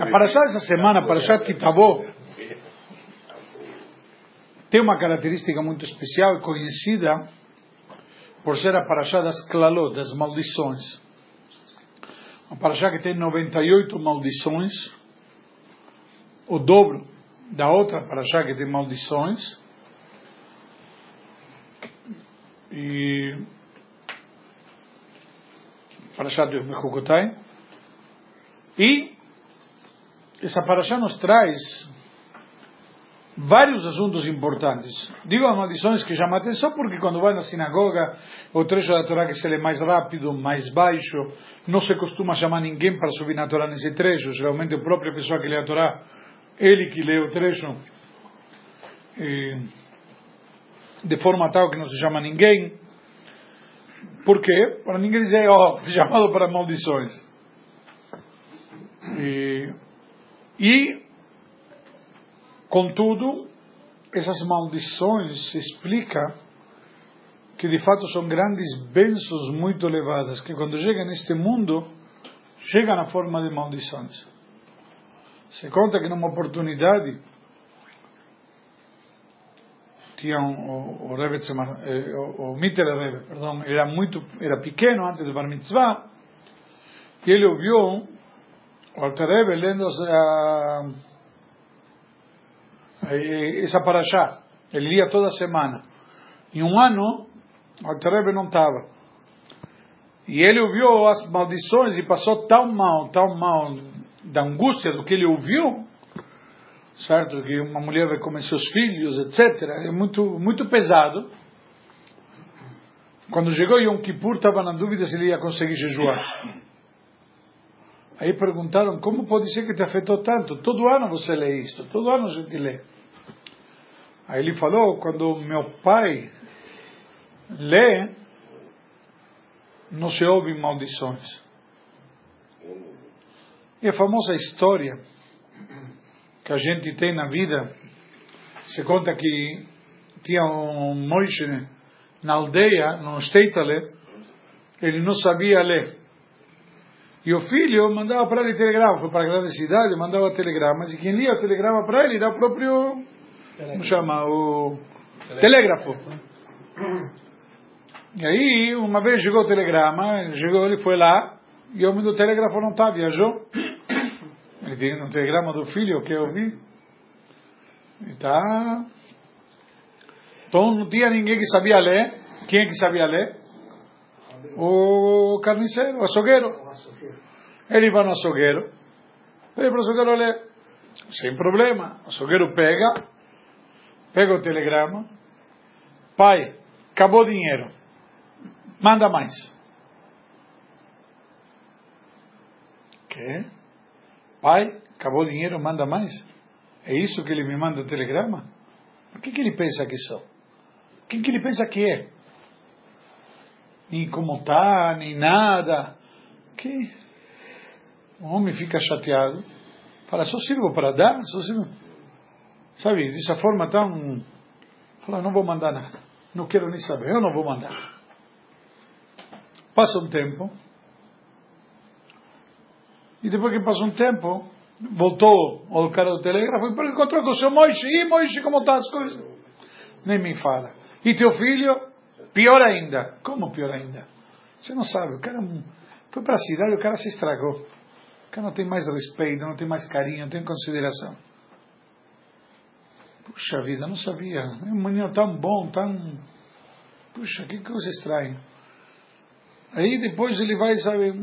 A Parashá dessa semana, a Parashá Kitabó, tem uma característica muito especial conhecida por ser a Parashá das Klalot, das maldições. A Parashá que tem 98 maldições, o dobro da outra Parashá que tem maldições. E Parashá de Bechukotai. E essa Parashá nos traz vários assuntos importantes. Digo as maldições que chamam atenção porque quando vai na sinagoga, o trecho da Torá que se lê mais rápido, mais baixo, não se costuma chamar ninguém para subir na Torá nesse trecho, geralmente a própria pessoa que lê a Torá, ele que lê o trecho, de forma tal que não se chama ninguém. Por quê? Para ninguém dizer, ó, oh, chamado para maldições. E, e Contudo, essas maldições explica que de fato são grandes bênçãos muito elevadas, que quando chegam neste mundo, chegam na forma de maldições. Se conta que numa oportunidade tinha um, o, o Rebbe eh, o, o Mitter Rebbe, perdão, era muito, era pequeno antes do Bar Mitzvah, e ele ouviu Rebbe lendo a essa paraxá. Ele lia toda semana. Em um ano, Terebe não estava. E ele ouviu as maldições e passou tão mal, tão mal, da angústia do que ele ouviu, certo? Que uma mulher vai comer seus filhos, etc. É muito, muito pesado. Quando chegou Yom Kippur, estava na dúvida se ele ia conseguir jejuar. Aí perguntaram, como pode ser que te afetou tanto? Todo ano você lê isto, todo ano a gente lê. Aí ele falou, quando meu pai lê, não se ouve maldições. E a famosa história que a gente tem na vida, se conta que tinha um Moishe na aldeia, no Steitale, ele não sabia ler. E o filho mandava para ele telegrama, foi para a grande cidade, mandava telegramas, e quem lia o telegrama para ele era o próprio como chama? O telégrafo. E aí, uma vez chegou o telegrama, chegou, ele foi lá, e o homem do telégrafo não está, viajou. Ele tem um telegrama do filho, que eu vi. E tá. Então não tinha ninguém que sabia ler. Quem é que sabia ler? O carniceiro, o açougueiro. Ele vai no açougueiro. Pede para o açougueiro ler. Sem problema. O açougueiro pega, pega o telegrama, pai, acabou o dinheiro, manda mais. Que? Pai, acabou o dinheiro, manda mais? É isso que ele me manda o telegrama? O que, que ele pensa que sou? O que, que ele pensa que é? Nem como está, nem nada. Que? O homem fica chateado. Fala, só sirvo para dar? Só sirvo. Sabe, dessa forma tão. Fala, não vou mandar nada. Não quero nem saber, eu não vou mandar. Passa um tempo. E depois que passa um tempo, voltou ao cara do telégrafo e encontrou com o seu Moishe. E Moishe, como estão as coisas? Nem me fala. E teu filho? Pior ainda. Como pior ainda? Você não sabe, o cara foi para a cidade e o cara se estragou. Cara não tem mais respeito, não tem mais carinho, não tem consideração. Puxa vida, não sabia. É um menino tão bom, tão. Puxa, que coisa estranha. Aí depois ele vai saber.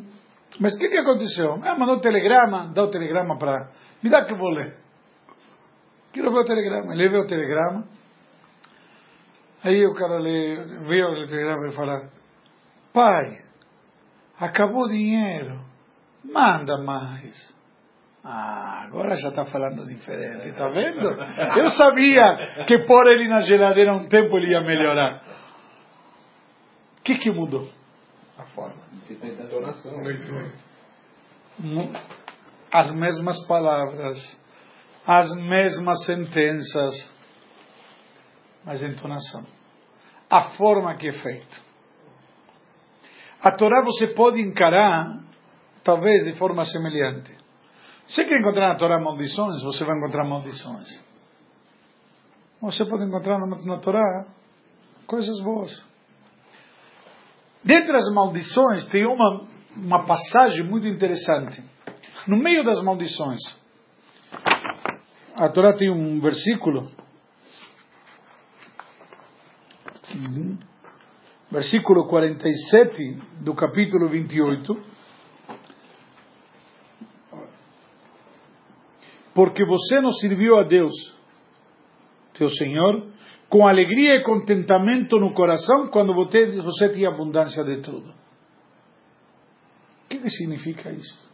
Mas o que, que aconteceu? Ah, mandou telegrama, dá o telegrama para. Me dá que eu vou ler. Quero ver o telegrama. Ele vê o telegrama. Aí o cara lê, vê o telegrama e fala: Pai, acabou o dinheiro, manda mais. Ah, agora já está falando diferente, está vendo? Eu sabia que pôr ele na geladeira um tempo ele ia melhorar. O que, que mudou? A forma. As mesmas palavras, as mesmas sentenças, mas entonação. A forma que é feito. A Torá você pode encarar talvez de forma semelhante. Você quer encontrar na Torá maldições, você vai encontrar maldições. Você pode encontrar na, na Torá coisas boas. Dentre as maldições, tem uma, uma passagem muito interessante. No meio das maldições, a Torá tem um versículo, versículo 47 do capítulo 28, porque você não serviu a Deus, teu Senhor, com alegria e contentamento no coração quando você, você tinha abundância de tudo. O que, significa isso?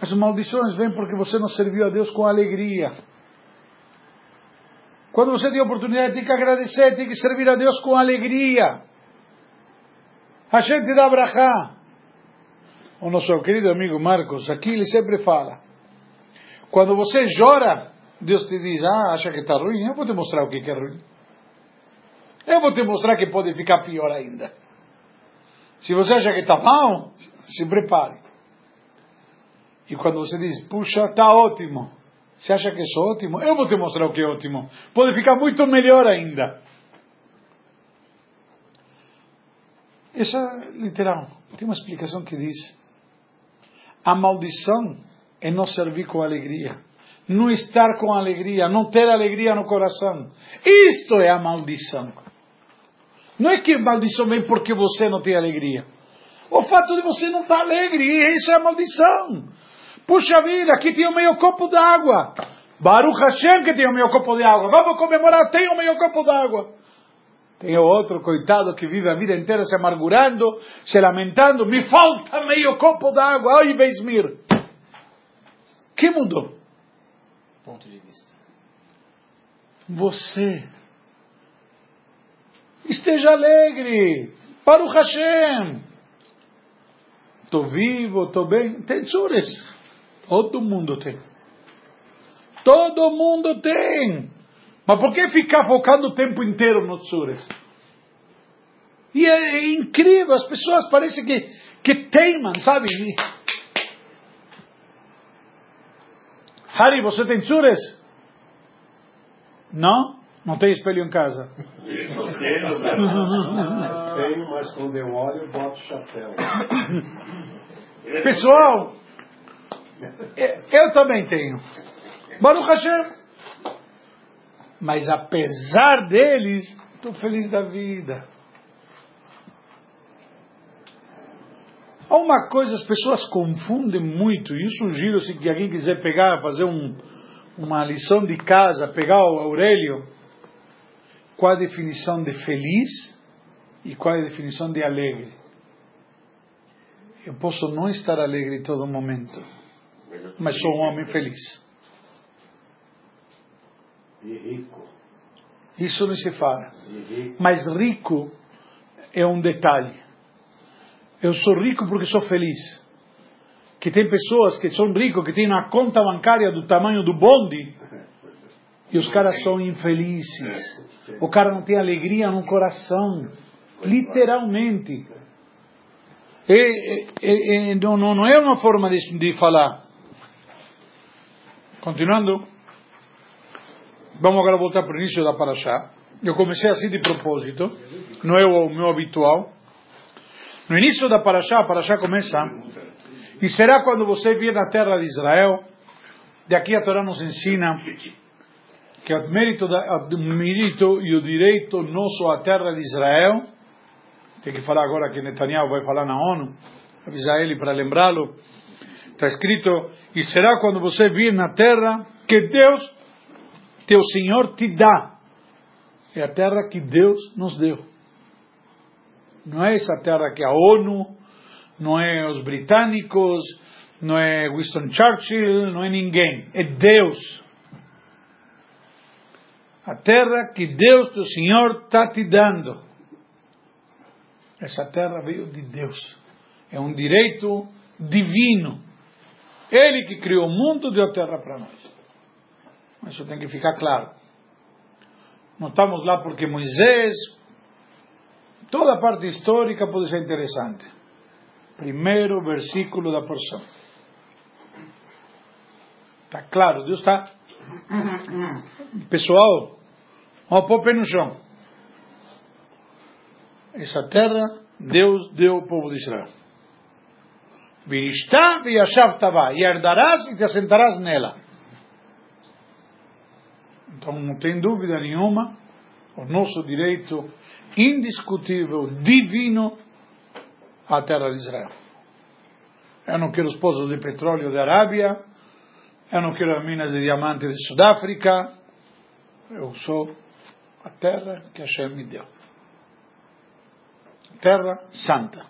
As maldições vêm porque você não serviu a Deus com alegria. Quando você tem oportunidade, tem que agradecer, tem que servir a Deus com alegria. A gente dá brachá. O nosso querido amigo Marcos, aqui ele sempre fala. Quando você chora, Deus te diz, ah, acha que está ruim? Eu vou te mostrar o que é ruim. Eu vou te mostrar que pode ficar pior ainda. Se você acha que está mal, se prepare. E quando você diz, puxa, está ótimo. Você acha que sou ótimo? Eu vou te mostrar o que é ótimo. Pode ficar muito melhor ainda. Essa literal tem uma explicação que diz: a maldição é não servir com alegria, não estar com alegria, não ter alegria no coração. Isto é a maldição. Não é que a maldição vem porque você não tem alegria. O fato de você não estar alegre, isso é a maldição. Puxa vida, aqui tem o meio copo d'água. Baruch Hashem que tem o meio copo de água. Vamos comemorar, tem o meio copo d'água. Tem outro coitado que vive a vida inteira se amargurando, se lamentando. Me falta meio copo d'água. Ai, Beismir. que mudou? Ponto de vista. Você. Esteja alegre. Baruch Hashem. Estou vivo, estou bem. Tem tsures. Todo mundo tem. Todo mundo tem. Mas por que ficar focando o tempo inteiro no tsures? E é, é, incrível, as pessoas parecem que, que teimam, sabe? Harry, você tem tsures? Não? Não tem espelho em casa? Tenho, mas quando eu olho, eu boto chapéu. Pessoal, é, eu também tenho. Baruch Hashem. Mas apesar deles, estou feliz da vida. Há uma coisa, as pessoas confundem muito, e eu sugiro se alguém quiser pegar, fazer um, uma lição de casa, pegar o Aurélio, qual a definição de feliz e qual a definição de alegre. Eu posso não estar alegre em todo momento mas sou um homem feliz. E rico. Isso não se fala. Mas rico é um detalhe. Eu sou rico porque sou feliz. Que tem pessoas que são ricos, que têm uma conta bancária do tamanho do bonde, e os caras são infelizes. O cara não tem alegria no coração. Literalmente. É, é, é, não, não é uma forma de, de falar. Continuando, vamos agora voltar para o início da Paraxá. Eu comecei assim de propósito, não é o meu habitual. No início da Paraxá, a Paraxá começa, e será quando você vir na terra de Israel, de aqui a Torá nos ensina que o mérito, da, o mérito e o direito nosso à terra de Israel, tem que falar agora que Netanyahu vai falar na ONU, avisar ele para lembrá-lo, Está escrito: E será quando você vir na terra que Deus, teu Senhor, te dá. É a terra que Deus nos deu. Não é essa terra que a ONU, não é os britânicos, não é Winston Churchill, não é ninguém. É Deus. A terra que Deus, teu Senhor, está te dando. Essa terra veio de Deus. É um direito divino. Ele que criou o mundo deu a terra para nós. Isso tem que ficar claro. Não estamos lá porque Moisés. Toda a parte histórica pode ser interessante. Primeiro versículo da porção. Está claro, Deus está. Pessoal, vamos pôr o pé no chão. Essa terra, Deus deu ao povo de Israel. Viristá tavá, e herdarás e te assentarás nela. Então não tem dúvida nenhuma, o nosso direito indiscutível, divino, à terra de Israel. Eu não quero os pozos de petróleo da Arábia, eu não quero as minas de diamante de Sudáfrica, eu sou a terra que Hashem me deu. Terra santa.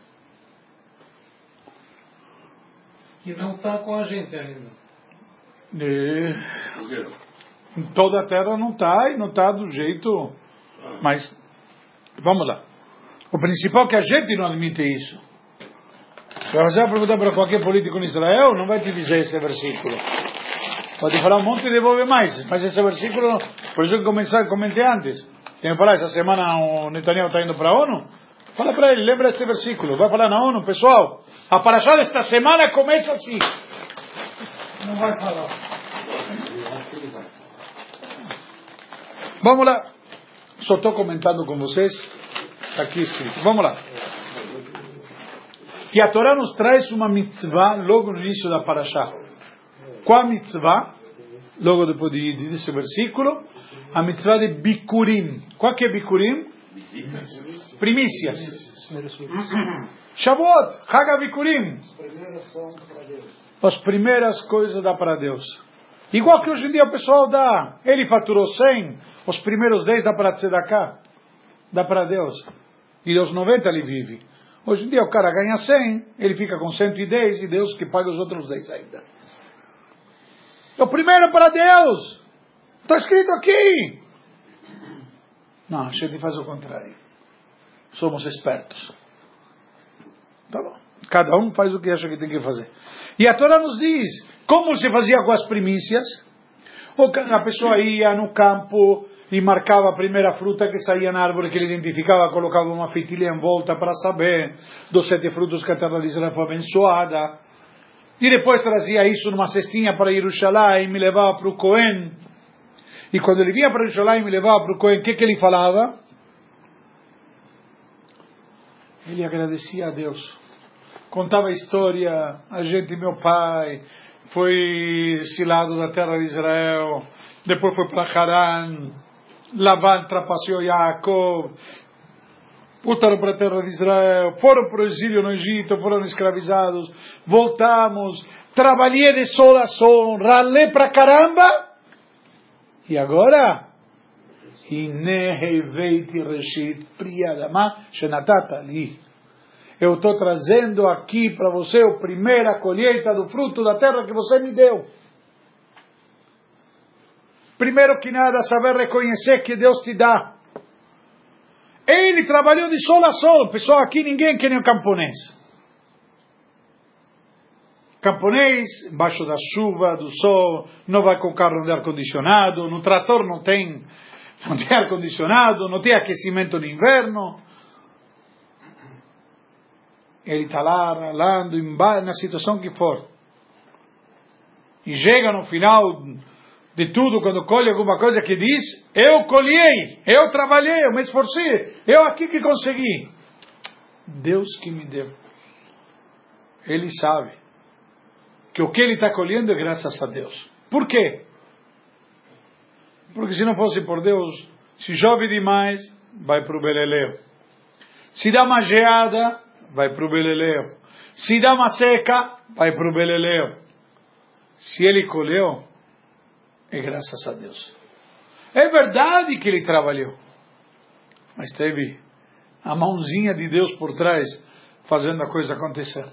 Que não está com a gente ainda. E... Toda a terra não está e não está do jeito. Mas, vamos lá. O principal é que a gente não admite isso. Se você perguntar para qualquer político em Israel, não vai te dizer esse versículo. Pode falar um monte e devolver mais. Mas esse versículo, por isso que comecei, comentei antes. Tem que falar, essa semana o Netanyahu está indo para a ONU. Fala para ele, lembra este versículo. Vai falar na ONU, pessoal. A paraxá desta semana começa assim. Não vai falar. Vamos lá. Só estou comentando com vocês. Está aqui escrito. Vamos lá. E a Torá nos traz uma mitzvah logo no início da paraxá. Qual a mitzvah? Logo depois de, desse versículo, a mitzvah de Bikurim. Qual que é Bikurim? Primícias. Shavuot, Haga Bikurim. As primeiras coisas dá para Deus. Igual que hoje em dia o pessoal dá. Ele faturou 100, os primeiros 10 dá para cá. Dá para Deus. E dos 90 ele vive. Hoje em dia o cara ganha 100, ele fica com 110 e Deus que paga os outros 10 ainda. O primeiro é para Deus. Está escrito aqui. Não, a gente faz o contrário. Somos espertos. Tá bom. Cada um faz o que acha que tem que fazer. E a Torá nos diz como se fazia com as primícias. A pessoa ia no campo e marcava a primeira fruta que saía na árvore que ele identificava, colocava uma feitilha em volta para saber dos sete frutos que a terra de Israel foi abençoada. E depois trazia isso numa cestinha para Jerusalém e me levava para o Cohen. E quando ele vinha para Jerusalém e me levava para o Cohen, o que, que ele falava? Ele agradecia a Deus. Contava história, a gente, meu pai, foi exilado da terra de Israel, depois foi para Haran, Lavan trapaceou Yaakov, voltaram para a terra de Israel, foram para o exílio no Egito, foram escravizados, voltamos, trabalhei de sol a sol, ralei para caramba, e agora? Eu estou trazendo aqui para você a primeira colheita do fruto da terra que você me deu. Primeiro que nada, saber reconhecer que Deus te dá. Ele trabalhou de sol a sol. Pessoal, aqui ninguém quer nem o camponês. Camponês, embaixo da chuva, do sol, não vai com carro de ar-condicionado, no trator não tem, não tem ar-condicionado, não tem aquecimento no inverno. Ele está lá, ralando, na situação que for. E chega no final de tudo, quando colhe alguma coisa que diz, eu colhei, eu trabalhei, eu me esforcei, eu aqui que consegui. Deus que me deu. Ele sabe que o que ele está colhendo é graças a Deus. Por quê? Porque se não fosse por Deus, se chove demais, vai para o beleleu. Se dá uma geada, vai para o beleleu. Se dá uma seca, vai para o beleleu. Se ele colheu, é graças a Deus. É verdade que ele trabalhou, mas teve a mãozinha de Deus por trás fazendo a coisa acontecer.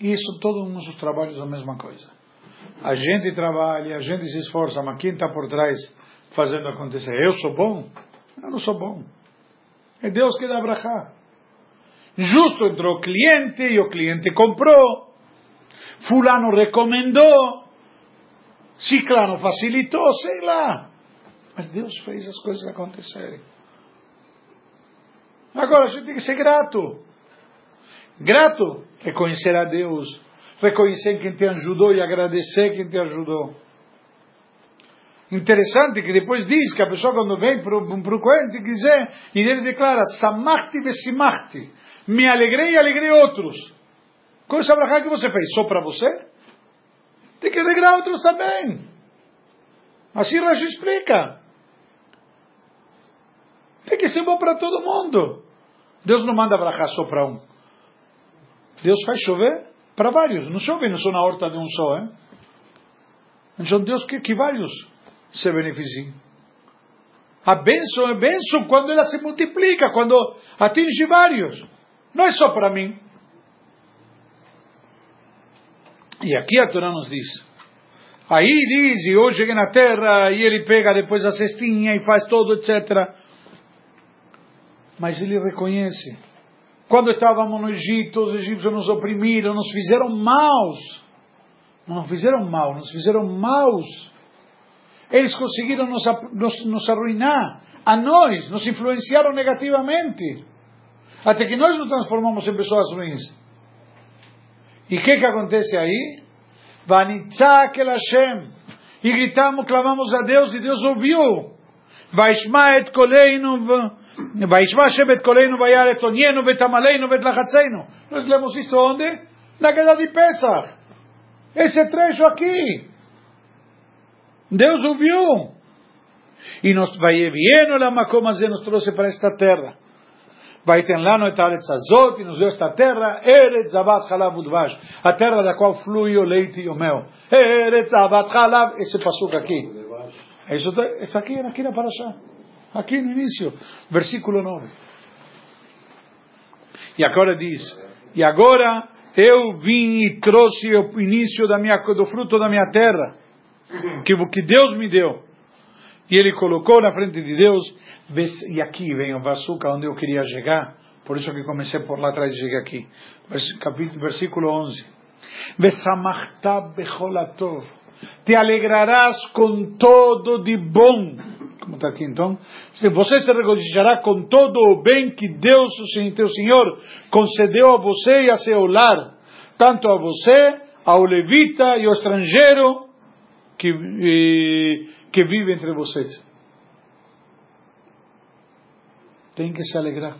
Isso todos os trabalhos é a mesma coisa. A gente trabalha, a gente se esforça, mas quem está por trás fazendo acontecer? Eu sou bom? Eu não sou bom. É Deus que dá brachá. Justo entrou o cliente e o cliente comprou. Fulano recomendou. Ciclano facilitou, sei lá. Mas Deus fez as coisas acontecerem. Agora a gente tem que ser grato. Grato, reconhecer a Deus, reconhecer quem te ajudou e agradecer quem te ajudou. Interessante que depois diz que a pessoa quando vem para o Cohen dizer, e ele declara, Samachti vesimachti, me alegrei e alegrei outros. Qual essa brachá que você fez? Só para você? Tem que alegrar outros também. Assim Rashi explica. Tem que ser bom para todo mundo. Deus não manda brachá só para um. Deus faz chover para vários. Não chove não só na horta de um só. Hein? Então Deus quer que vários se beneficiem. A bênção é bênção quando ela se multiplica, quando atinge vários. Não é só para mim. E aqui a Torá nos diz. Aí diz, e cheguei na terra, e ele pega depois a cestinha e faz todo, etc. Mas ele reconhece. Quando estávamos no Egito, os egípcios nos oprimiram, nos fizeram maus. Não nos fizeram mal, nos fizeram maus. Eles conseguiram nos, nos, nos arruinar. A nós, nos influenciaram negativamente. Até que nós nos transformamos em pessoas ruins. E o que, que acontece aí? Vanitzak el Hashem. E gritamos, clamamos a Deus e Deus ouviu. Vaishma et koleinu, Vaishma Hashem et koleinu, vayar et onienu, betamaleinu, betlachatzeinu. Nós lemos isto onde? Na queda de Pesach. Esse trecho aqui. Deus ouviu. E nos vai vieno la makom nos trouxe para esta terra. Vai ter lá no Etaretz Azot, e nos deu esta terra, Eretz Zabat Halav Udvash, a terra da qual flui o leite e o mel. Eretz Zabat Halav, esse passuco aqui. Isso está aqui, aqui na Parashá. Aqui no início, versículo 9. E agora diz, e agora eu vim e trouxe o início da minha, do fruto da minha terra, que, que Deus me deu. E ele colocou na frente de Deus, e aqui vem o Vasuca, onde eu queria chegar, por isso que comecei por lá atrás e cheguei aqui. Versículo 11. Te alegrarás com todo de bom. Como está aqui então? Você se regozijará com todo o bem que Deus, o teu Senhor, concedeu a você e a seu lar. Tanto a você, ao levita e ao estrangeiro que, que vive entre vocês. Tem que se alegrar.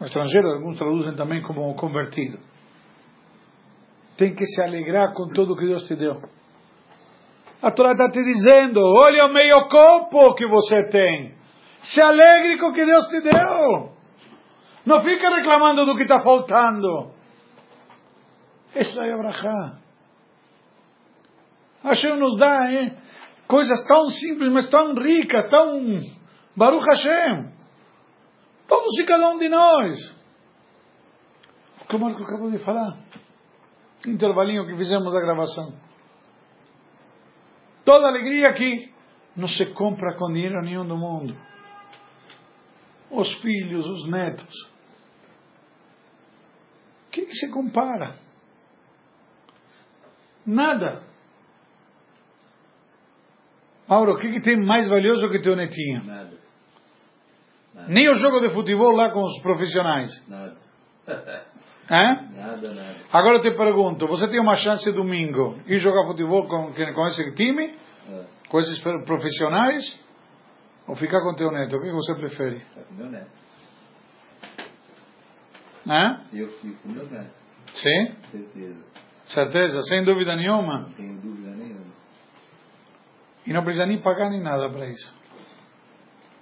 O estrangeiro, alguns traduzem também como convertido. Tem que se alegrar com tudo que Deus te deu. A Torá está te dizendo: olha o meio copo que você tem. Se alegre com o que Deus te deu. Não fica reclamando do que está faltando. Essa é a brachá. Hashem nos dá hein? coisas tão simples, mas tão ricas, tão. Baruch Hashem. Todos e cada um de nós. O que o Marco acabou de falar. Intervalinho que fizemos da gravação. Toda alegria aqui não se compra com dinheiro nenhum do mundo. Os filhos, os netos. O que, que se compara? Nada. Mauro, o que, que tem mais valioso que teu netinho? Nada. nada. Nem o jogo de futebol lá com os profissionais. Nada. Hã? Nada, nada. Agora eu te pergunto, você tem uma chance domingo ir jogar futebol com, com esse time? É. Com esses profissionais? Ou ficar com teu neto? O que você prefere? Tá com meu neto. Hã? Eu fico com meu neto. Sim? Certeza. Certeza? Sem dúvida nenhuma? Não tenho dúvida nenhuma. E não precisa nem pagar nem nada para isso.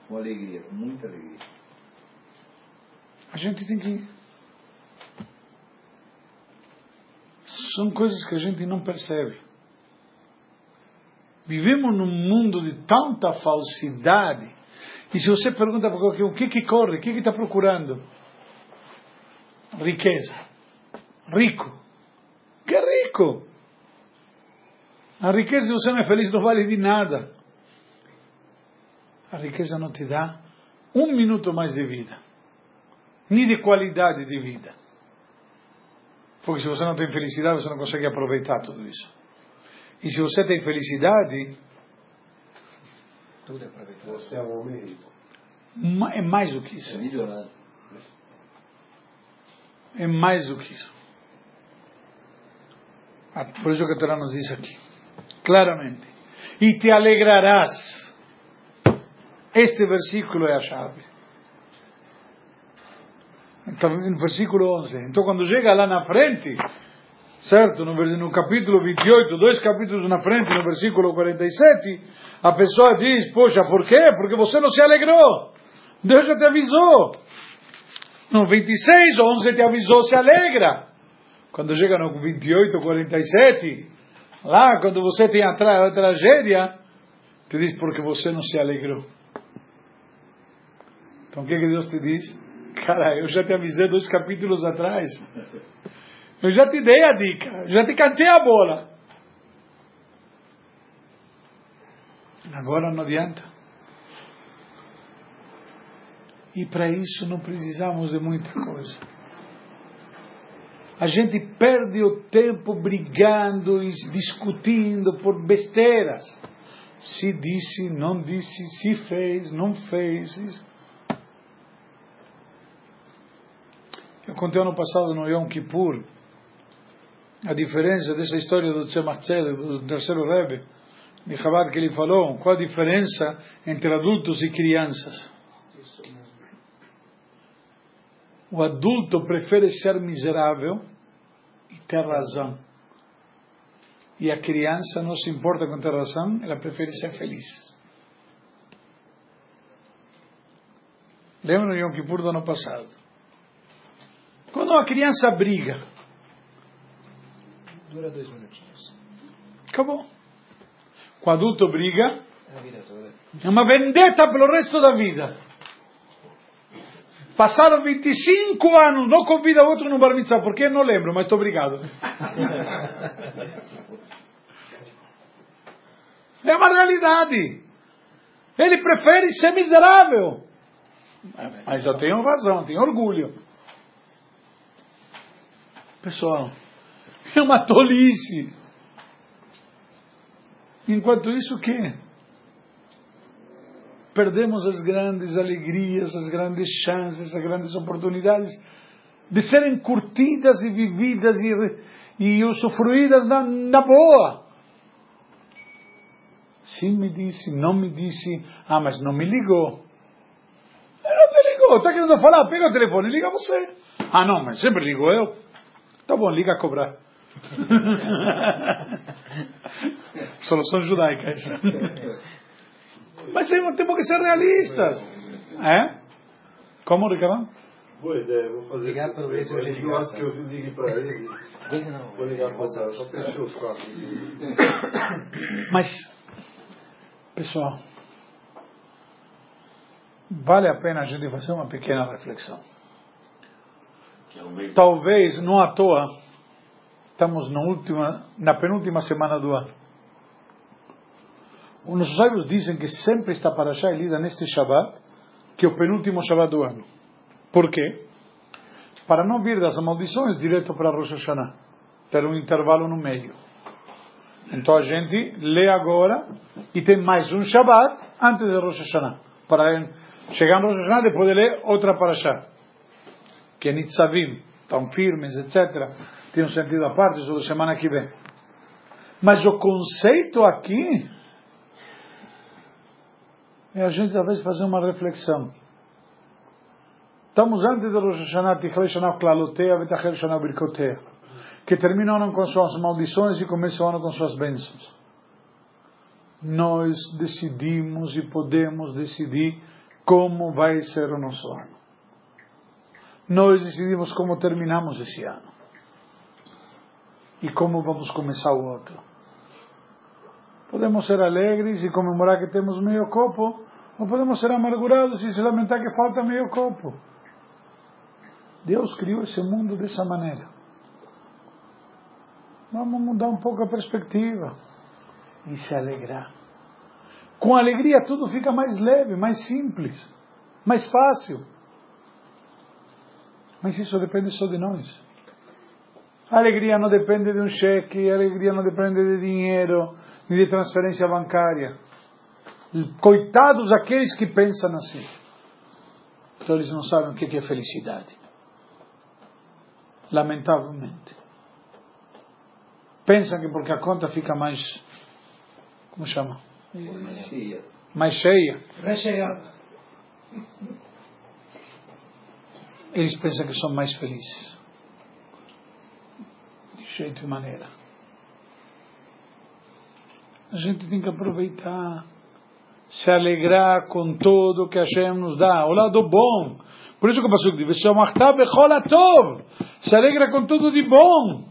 Com alegria, com muita alegria. A gente tem que. São coisas que a gente não percebe. Vivemos num mundo de tanta falsidade. E se você pergunta para qualquer um, o que que corre, o que que está procurando? Riqueza. Rico. Que rico? A riqueza, se você não é feliz, não vale de nada. A riqueza não te dá um minuto mais de vida, nem de qualidade de vida. Porque se você não tem felicidade, você não consegue aproveitar tudo isso. E se você tem felicidade, tudo é aproveitável. Você é um homem rico. É mais do que É isso. milionário. é mais do que isso. Por isso que a Torá nos diz aqui, claramente. E te alegrarás. Este versículo é a chave. No versículo 11. Então, quando chega lá na frente, certo? No, no capítulo 28, dois capítulos na frente, no versículo 47, a pessoa diz: Poxa, por quê? Porque você não se alegrou. Deus já te avisou. No 26, 11 te avisou, se alegra. Quando chega no 28, 47, lá, quando você tem a, tra a tragédia, te diz porque você não se alegrou. Então o que, que Deus te diz? Cara, eu já te avisei dois capítulos atrás. Eu já te dei a dica, já te cantei a bola. Agora não adianta. E para isso não precisamos de muita coisa. A gente perde o tempo brigando e discutindo por besteiras. Se disse, não disse, se fez, não fez. Eu contei ano passado no Yom Kippur a diferença dessa história do Tzemach do terceiro Rebbe, de Chabad, que ele falou, qual a diferença entre adultos e crianças. O adulto prefere ser miserável e ter razão. E a criança não se importa com ter razão, ela prefere ser feliz. Lembra no Yom Kippur do ano passado? Quando uma criança briga, Dura dois minutinhos. acabou. O adulto briga, É é uma vendetta pelo resto da vida. Passaram 25 anos, não convida outro no bar mitzvah, porque não lembro, mas estou obrigado. É uma realidade. Ele prefere ser miserável. Mas eu tenho razão, tenho orgulho. Pessoal, é uma tolice. Enquanto isso, o quê? Perdemos as grandes alegrias, as grandes chances, as grandes oportunidades de serem curtidas e vividas e, e usufruídas na, na boa. Sim me disse, não me disse, ah, mas não me ligou. Ele não te ligou, está querendo falar, pega o telefone e liga você. Ah, não, mas sempre ligo eu. Tá bom, liga a cobrar. Solução judaica. Mas temos que ser realistas. É? Como, Ricardo? Boa ideia, vou fazer Ligar para ligo gosta essa. que eu ligue para ele. Esse não. Vou ligar para você, só fechei o saco. Mas, pessoal, vale a pena a gente fazer uma pequena reflexão. Talvez, não à toa, estamos na, última, na penúltima semana do ano. Os sábios dizem que sempre está para achar lida neste Shabbat, que é o penúltimo Shabbat do ano. Por quê? Para não vir das maldições direto para Rosh Hashanah. Ter um intervalo no meio. Então a gente lê agora e tem mais um Shabbat antes de Rosh Hashanah. Para chegar no Rosh Hashanah depois de ler outra Parashá. Que é Nitzavim, tão firmes, etc. Tem um sentido à parte, isso da semana que vem. Mas o conceito aqui é a gente talvez fazer uma reflexão. Estamos antes de Rosh Hashanah, Tichlei Shana Klalotea, Betachel Shana Birkotea, que termina o ano com suas maldições e começa o ano com suas bênçãos. Nós decidimos e podemos decidir como vai ser o nosso ano. Nós decidimos como terminamos esse ano. E como vamos começar o outro. Podemos ser alegres e comemorar que temos meio copo, ou podemos ser amargurados e se lamentar que falta meio copo. Deus criou esse mundo dessa maneira. Vamos mudar um pouco a perspectiva e se alegrar. Com alegria tudo fica mais leve, mais simples, mais fácil. Mas isso depende só de nós. A alegria não depende de um cheque, a alegria não depende de dinheiro, nem de transferência bancária. Coitados aqueles que pensam assim. Então eles não sabem o que é felicidade. Lamentavelmente. Pensam que porque a conta fica mais. Como chama? Cheia. Mais cheia. Eles pensam que são mais felizes. De jeito e maneira. A gente tem que aproveitar, se alegrar com tudo que Hashem nos dá, o lado bom. Por isso que o Pasuk diz, se alegra com tudo de bom.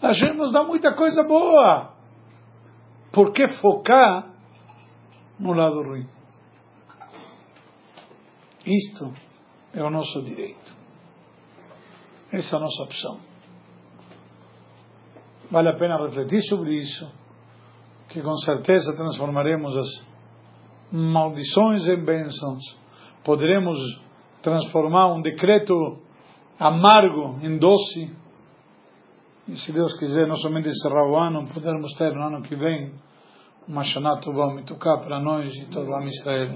Hashem nos dá muita coisa boa. Por que focar no lado ruim? Isto é o nosso direito. Essa é a nossa opção. Vale a pena refletir sobre isso, que com certeza transformaremos as maldições em bênçãos. Poderemos transformar um decreto amargo em doce. E se Deus quiser, não somente encerrar o ano, podermos ter no ano que vem uma Shana Tová Mituká para nós e todo o Am Israel.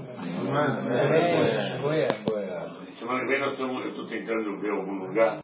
Boa, boa. Semana que vem nós estamos, eu estou tentando ver algum lugar.